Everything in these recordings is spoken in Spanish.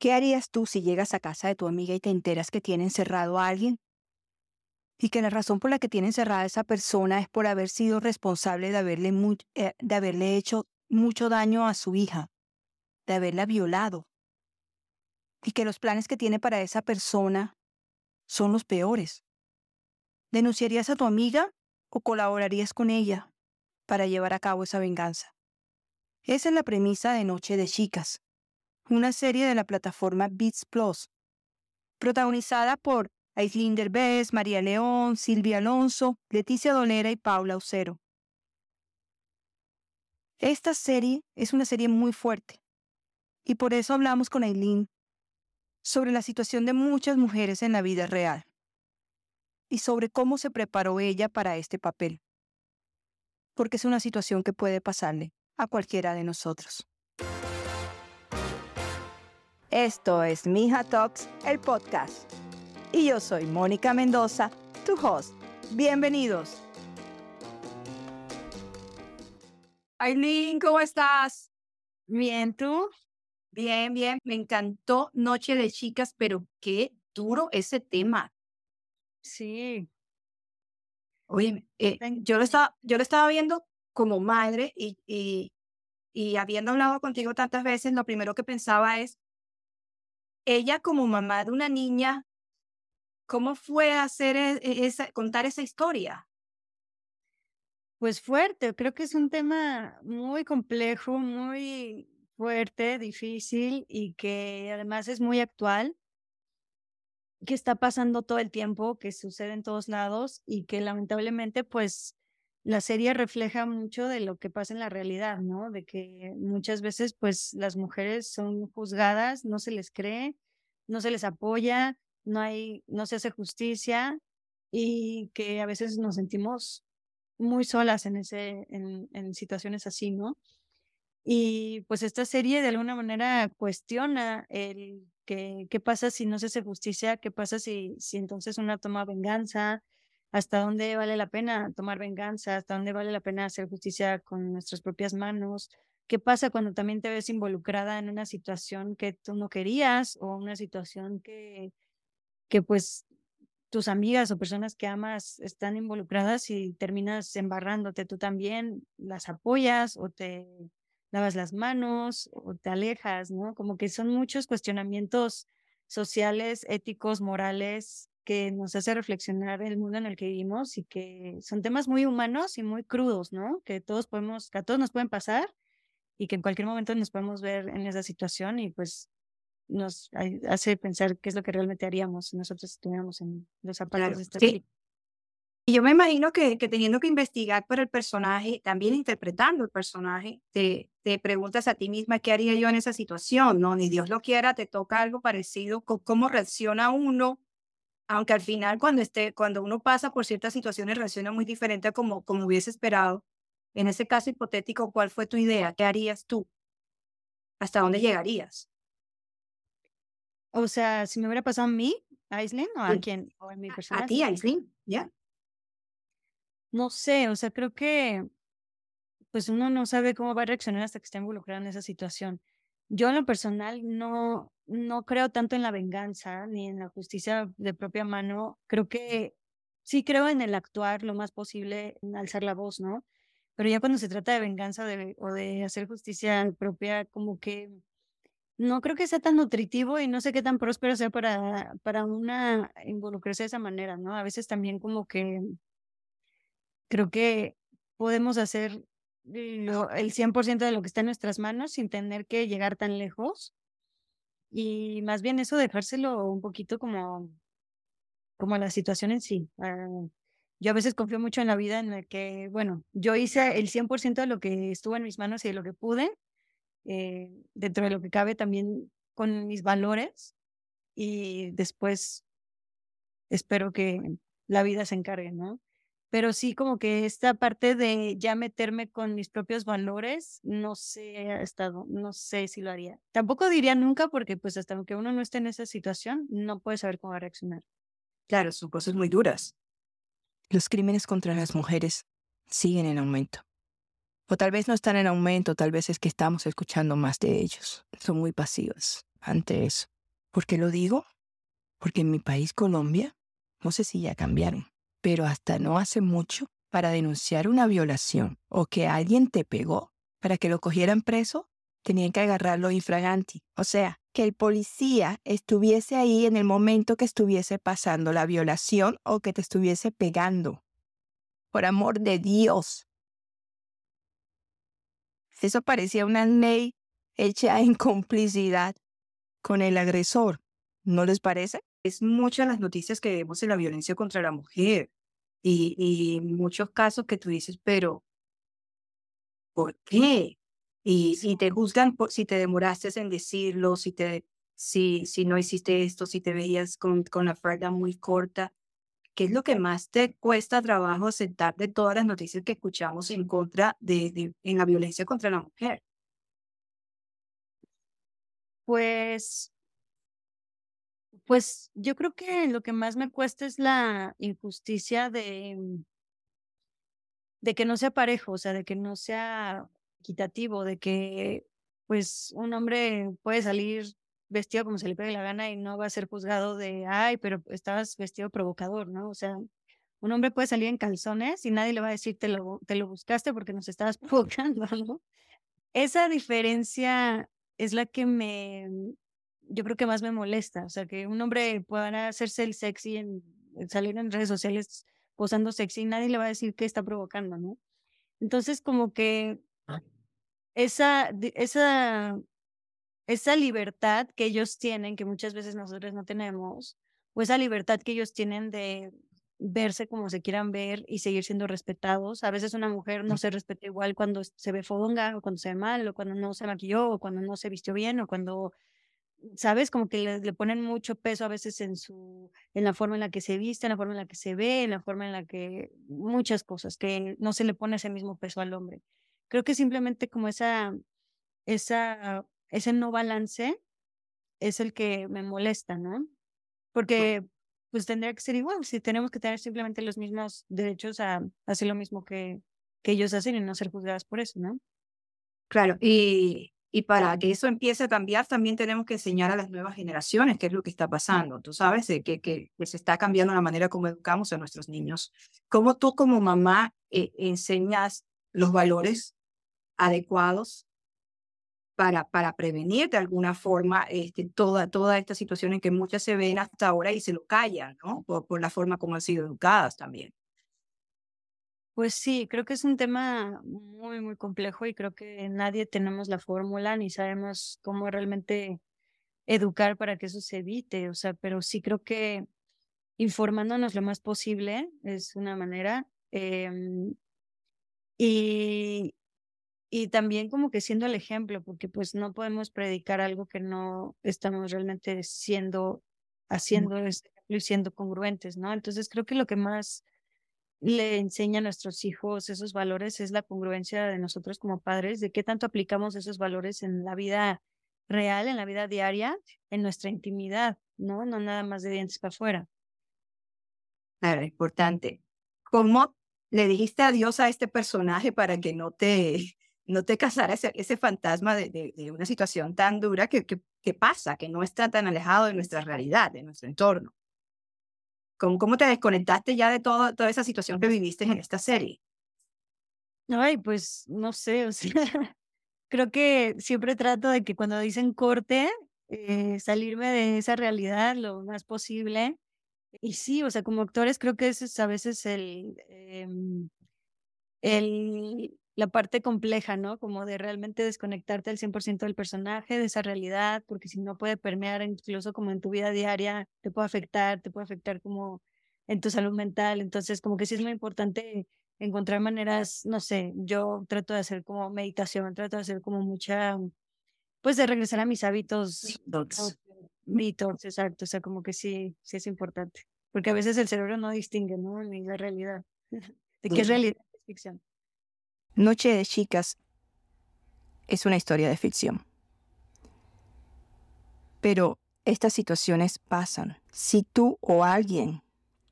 ¿Qué harías tú si llegas a casa de tu amiga y te enteras que tiene encerrado a alguien? Y que la razón por la que tiene encerrada a esa persona es por haber sido responsable de haberle, eh, de haberle hecho mucho daño a su hija, de haberla violado. Y que los planes que tiene para esa persona son los peores. ¿Denunciarías a tu amiga o colaborarías con ella para llevar a cabo esa venganza? Esa es la premisa de Noche de Chicas, una serie de la plataforma Beats Plus, protagonizada por Aislinn Derbez, María León, Silvia Alonso, Leticia Dolera y Paula Ucero. Esta serie es una serie muy fuerte y por eso hablamos con Aileen sobre la situación de muchas mujeres en la vida real y sobre cómo se preparó ella para este papel. Porque es una situación que puede pasarle a cualquiera de nosotros. Esto es Mija Talks, el podcast. Y yo soy Mónica Mendoza, tu host. Bienvenidos. Aileen, ¿cómo estás? Bien, ¿tú? Bien, bien. Me encantó Noche de Chicas, pero qué duro ese tema. Sí. Oye, eh, yo, lo estaba, yo lo estaba viendo como madre y, y, y habiendo hablado contigo tantas veces, lo primero que pensaba es, ella como mamá de una niña, ¿cómo fue hacer e, e, esa, contar esa historia? Pues fuerte, creo que es un tema muy complejo, muy fuerte, difícil y que además es muy actual que está pasando todo el tiempo, que sucede en todos lados y que lamentablemente pues la serie refleja mucho de lo que pasa en la realidad, ¿no? De que muchas veces pues las mujeres son juzgadas, no se les cree, no se les apoya, no hay, no se hace justicia y que a veces nos sentimos muy solas en ese, en, en situaciones así, ¿no? Y pues esta serie de alguna manera cuestiona el qué pasa si no se hace justicia, qué pasa si, si entonces una toma venganza, hasta dónde vale la pena tomar venganza, hasta dónde vale la pena hacer justicia con nuestras propias manos, qué pasa cuando también te ves involucrada en una situación que tú no querías o una situación que, que pues tus amigas o personas que amas están involucradas y terminas embarrándote tú también, las apoyas o te lavas las manos o te alejas, ¿no? Como que son muchos cuestionamientos sociales, éticos, morales, que nos hace reflexionar el mundo en el que vivimos y que son temas muy humanos y muy crudos, ¿no? Que todos podemos, que a todos nos pueden pasar y que en cualquier momento nos podemos ver en esa situación y pues nos hace pensar qué es lo que realmente haríamos si nosotros estuviéramos en los zapatos de esta sí. Y yo me imagino que, que, teniendo que investigar por el personaje, también interpretando el personaje, te, te preguntas a ti misma qué haría yo en esa situación, ¿no? Ni Dios lo quiera, te toca algo parecido, cómo reacciona uno, aunque al final cuando, esté, cuando uno pasa por ciertas situaciones reacciona muy diferente a como, como hubiese esperado. En ese caso hipotético, ¿cuál fue tu idea? ¿Qué harías tú? ¿Hasta dónde llegarías? O sea, si me hubiera pasado a mí, a o a quién, o a mi persona. A ti, Aislinn, ya. No sé, o sea, creo que pues uno no sabe cómo va a reaccionar hasta que esté involucrado en esa situación. Yo en lo personal no, no creo tanto en la venganza ni en la justicia de propia mano. Creo que sí creo en el actuar lo más posible, en alzar la voz, ¿no? Pero ya cuando se trata de venganza o de hacer justicia propia, como que no creo que sea tan nutritivo y no sé qué tan próspero sea para, para una involucrarse de esa manera, ¿no? A veces también como que creo que podemos hacer el 100% de lo que está en nuestras manos sin tener que llegar tan lejos. Y más bien eso dejárselo un poquito como, como la situación en sí. Ah, yo a veces confío mucho en la vida en la que, bueno, yo hice el 100% de lo que estuvo en mis manos y de lo que pude, eh, dentro de lo que cabe también con mis valores. Y después espero que la vida se encargue, ¿no? Pero sí como que esta parte de ya meterme con mis propios valores, no sé ha estado, no sé si lo haría. Tampoco diría nunca porque pues hasta que uno no esté en esa situación, no puede saber cómo va a reaccionar. Claro, son cosas muy duras. Los crímenes contra las mujeres siguen en aumento. O tal vez no están en aumento, tal vez es que estamos escuchando más de ellos. Son muy pasivos ante eso. ¿Por qué lo digo? Porque en mi país, Colombia, no sé si ya cambiaron, pero hasta no hace mucho, para denunciar una violación o que alguien te pegó, para que lo cogieran preso, tenían que agarrarlo infraganti. O sea, que el policía estuviese ahí en el momento que estuviese pasando la violación o que te estuviese pegando. Por amor de Dios. Eso parecía una ley hecha en complicidad con el agresor. ¿No les parece? Es muchas las noticias que vemos en la violencia contra la mujer y, y muchos casos que tú dices, pero ¿por qué? Y si te juzgan por, si te demoraste en decirlo, si, te, si, si no hiciste esto, si te veías con, con la falda muy corta, ¿qué es lo que más te cuesta trabajo aceptar de todas las noticias que escuchamos en contra de, de en la violencia contra la mujer? Pues, pues yo creo que lo que más me cuesta es la injusticia de, de que no sea parejo, o sea, de que no sea equitativo, de que pues un hombre puede salir vestido como se le pegue la gana y no va a ser juzgado de, ay, pero estabas vestido provocador, ¿no? O sea, un hombre puede salir en calzones y nadie le va a decir, te lo, te lo buscaste porque nos estabas provocando, ¿no? Esa diferencia es la que me, yo creo que más me molesta, o sea, que un hombre pueda hacerse el sexy, en, salir en redes sociales posando sexy y nadie le va a decir que está provocando, ¿no? Entonces, como que esa, esa, esa libertad que ellos tienen, que muchas veces nosotros no tenemos, o esa libertad que ellos tienen de verse como se quieran ver y seguir siendo respetados. A veces una mujer no se respeta igual cuando se ve fodonga o cuando se ve mal o cuando no se maquilló o cuando no se vistió bien o cuando, ¿sabes? Como que le, ponen mucho peso a veces en su, en la forma en la que se viste, en la forma en la que se ve, en la forma en la que muchas cosas, que no se le pone ese mismo peso al hombre. Creo que simplemente como esa, esa, ese no balance es el que me molesta, ¿no? Porque pues tendría que ser igual, si tenemos que tener simplemente los mismos derechos a hacer lo mismo que, que ellos hacen y no ser juzgadas por eso, ¿no? Claro, y, y para que eso empiece a cambiar, también tenemos que enseñar a las nuevas generaciones qué es lo que está pasando. Tú sabes que, que, que se está cambiando la manera como educamos a nuestros niños. ¿Cómo tú como mamá eh, enseñas los valores adecuados para, para prevenir de alguna forma este, toda, toda esta situación en que muchas se ven hasta ahora y se lo callan, ¿no? Por, por la forma como han sido educadas también. Pues sí, creo que es un tema muy, muy complejo y creo que nadie tenemos la fórmula ni sabemos cómo realmente educar para que eso se evite, o sea, pero sí creo que informándonos lo más posible es una manera. Eh, y, y también como que siendo el ejemplo, porque pues no podemos predicar algo que no estamos realmente siendo, haciendo y siendo congruentes, ¿no? Entonces creo que lo que más le enseña a nuestros hijos esos valores es la congruencia de nosotros como padres, de qué tanto aplicamos esos valores en la vida real, en la vida diaria, en nuestra intimidad, ¿no? No nada más de dientes para afuera. Claro, importante. ¿Cómo le dijiste adiós a este personaje para que no te no te casara ese, ese fantasma de, de, una situación tan dura que, que, pasa, que no está tan alejado de nuestra realidad, de nuestro entorno. ¿Cómo, cómo te desconectaste ya de todo, toda esa situación que viviste en esta serie? Ay, pues no sé, o sea, creo que siempre trato de que cuando dicen corte, eh, salirme de esa realidad lo más posible. Y sí, o sea, como actores creo que ese es a veces el, em, el la parte compleja, ¿no? Como de realmente desconectarte al 100% del personaje, de esa realidad, porque si no puede permear incluso como en tu vida diaria, te puede afectar, te puede afectar como en tu salud mental. Entonces, como que sí es muy importante encontrar maneras, no sé, yo trato de hacer como meditación, trato de hacer como mucha, pues de regresar a mis hábitos. Detox. exacto. O sea, como que sí, sí es importante. Porque a veces el cerebro no distingue, ¿no? Ni la realidad. de qué es realidad es ficción. Noche de Chicas es una historia de ficción. Pero estas situaciones pasan. Si tú o alguien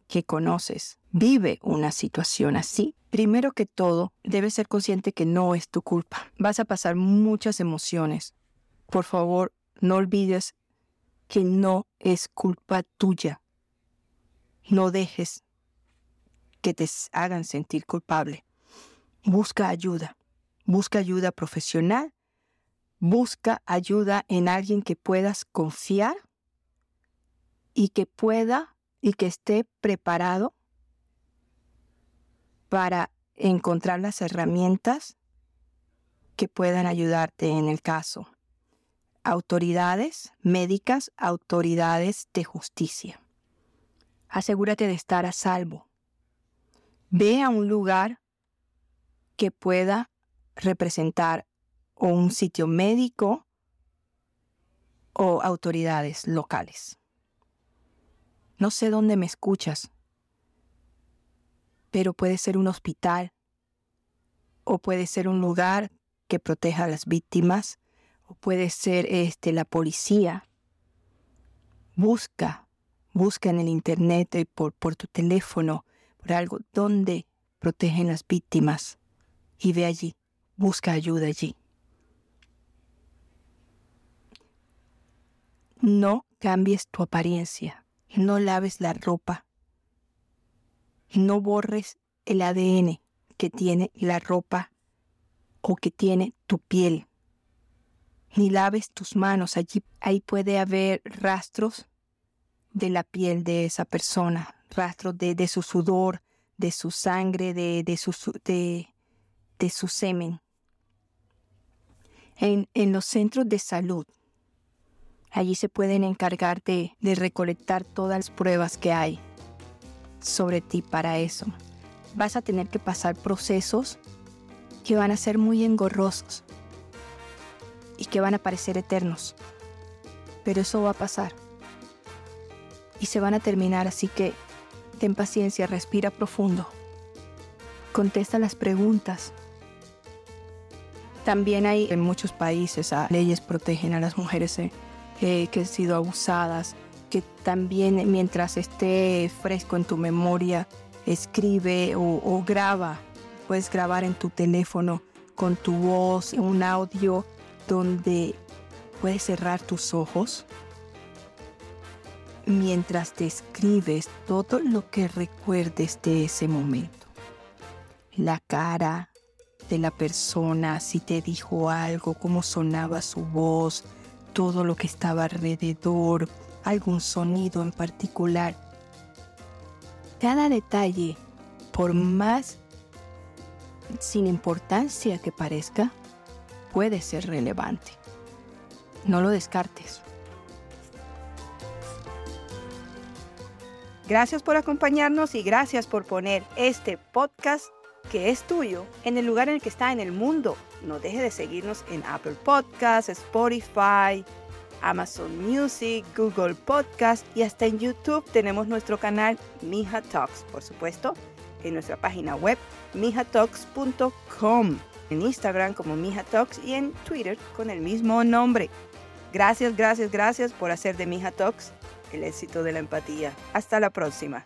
que conoces vive una situación así, primero que todo, debes ser consciente que no es tu culpa. Vas a pasar muchas emociones. Por favor, no olvides que no es culpa tuya. No dejes que te hagan sentir culpable. Busca ayuda. Busca ayuda profesional. Busca ayuda en alguien que puedas confiar y que pueda y que esté preparado para encontrar las herramientas que puedan ayudarte en el caso. Autoridades médicas, autoridades de justicia. Asegúrate de estar a salvo. Ve a un lugar que pueda representar un sitio médico o autoridades locales. No sé dónde me escuchas, pero puede ser un hospital o puede ser un lugar que proteja a las víctimas o puede ser este la policía. Busca, busca en el internet eh, por, por tu teléfono, por algo donde protegen las víctimas y ve allí, busca ayuda allí. No cambies tu apariencia, no laves la ropa no borres el ADN que tiene la ropa o que tiene tu piel. Ni laves tus manos. Allí ahí puede haber rastros de la piel de esa persona, rastros de, su sudor, de su sangre, de, su, de, de su semen. En, en, los centros de salud, allí se pueden encargar de, de recolectar todas las pruebas que hay sobre ti para eso. Vas a tener que pasar procesos que van a ser muy engorrosos y que van a parecer eternos. Pero eso va a pasar. Y se van a terminar, así que ten paciencia, respira profundo. Contesta las preguntas. También hay en muchos países leyes protegen a las mujeres eh, que han sido abusadas, que también mientras esté fresco en tu memoria, escribe o, graba. Puedes grabar en tu teléfono con tu voz un audio donde puedes cerrar tus ojos mientras te escribes todo lo que recuerdes de ese momento. La cara de la persona, si te dijo algo, cómo sonaba su voz, todo lo que estaba alrededor, algún sonido en particular. Cada detalle, por más sin importancia que parezca, puede ser relevante. No lo descartes. Gracias por acompañarnos y gracias por poner este podcast que es tuyo en el lugar en el que está en el mundo. No deje de seguirnos en Apple Podcasts, Spotify, Amazon Music, Google Podcast y hasta en YouTube tenemos nuestro canal Mija Talks, por supuesto, en nuestra página web mijatalks.com, en Instagram como Mija Talks y en Twitter con el mismo nombre. Gracias, gracias, gracias por hacer de Mija Talks el éxito de la empatía. Hasta la próxima.